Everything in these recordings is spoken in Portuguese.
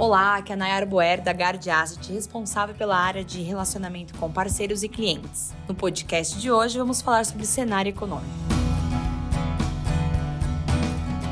Olá, aqui é a Nayara Boer, da Guard Asset, responsável pela área de relacionamento com parceiros e clientes. No podcast de hoje, vamos falar sobre cenário econômico.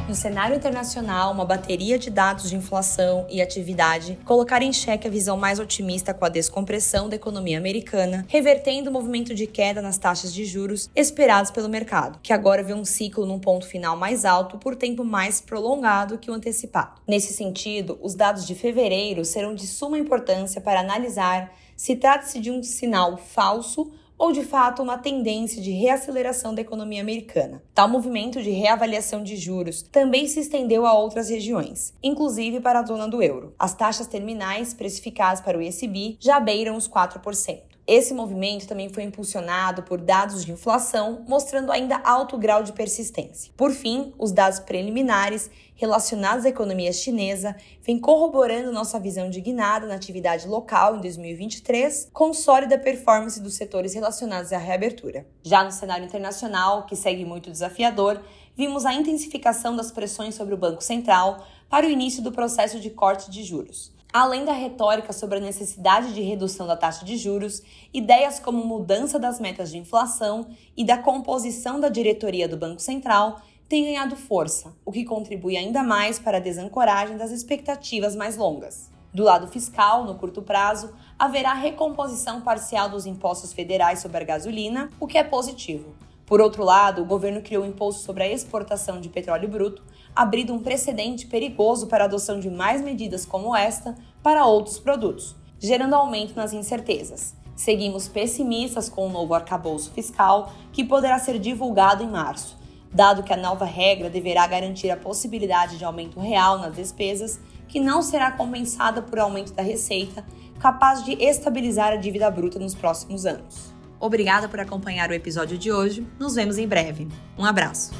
No cenário internacional, uma bateria de dados de inflação e atividade colocaram em xeque a visão mais otimista com a descompressão da economia americana, revertendo o movimento de queda nas taxas de juros esperados pelo mercado, que agora vê um ciclo num ponto final mais alto por tempo mais prolongado que o antecipado. Nesse sentido, os dados de fevereiro serão de suma importância para analisar se trata-se de um sinal falso ou de fato uma tendência de reaceleração da economia americana. Tal movimento de reavaliação de juros também se estendeu a outras regiões, inclusive para a zona do euro. As taxas terminais precificadas para o ECB já beiram os 4%. Esse movimento também foi impulsionado por dados de inflação, mostrando ainda alto grau de persistência. Por fim, os dados preliminares relacionados à economia chinesa vêm corroborando nossa visão de guinada na atividade local em 2023, com sólida performance dos setores relacionados à reabertura. Já no cenário internacional, que segue muito desafiador, vimos a intensificação das pressões sobre o Banco Central para o início do processo de corte de juros. Além da retórica sobre a necessidade de redução da taxa de juros, ideias como mudança das metas de inflação e da composição da diretoria do Banco Central têm ganhado força, o que contribui ainda mais para a desancoragem das expectativas mais longas. Do lado fiscal, no curto prazo, haverá recomposição parcial dos impostos federais sobre a gasolina, o que é positivo. Por outro lado, o governo criou um imposto sobre a exportação de petróleo bruto, abrindo um precedente perigoso para a adoção de mais medidas como esta para outros produtos, gerando aumento nas incertezas. Seguimos pessimistas com o novo arcabouço fiscal, que poderá ser divulgado em março, dado que a nova regra deverá garantir a possibilidade de aumento real nas despesas, que não será compensada por aumento da receita, capaz de estabilizar a dívida bruta nos próximos anos. Obrigada por acompanhar o episódio de hoje. Nos vemos em breve. Um abraço.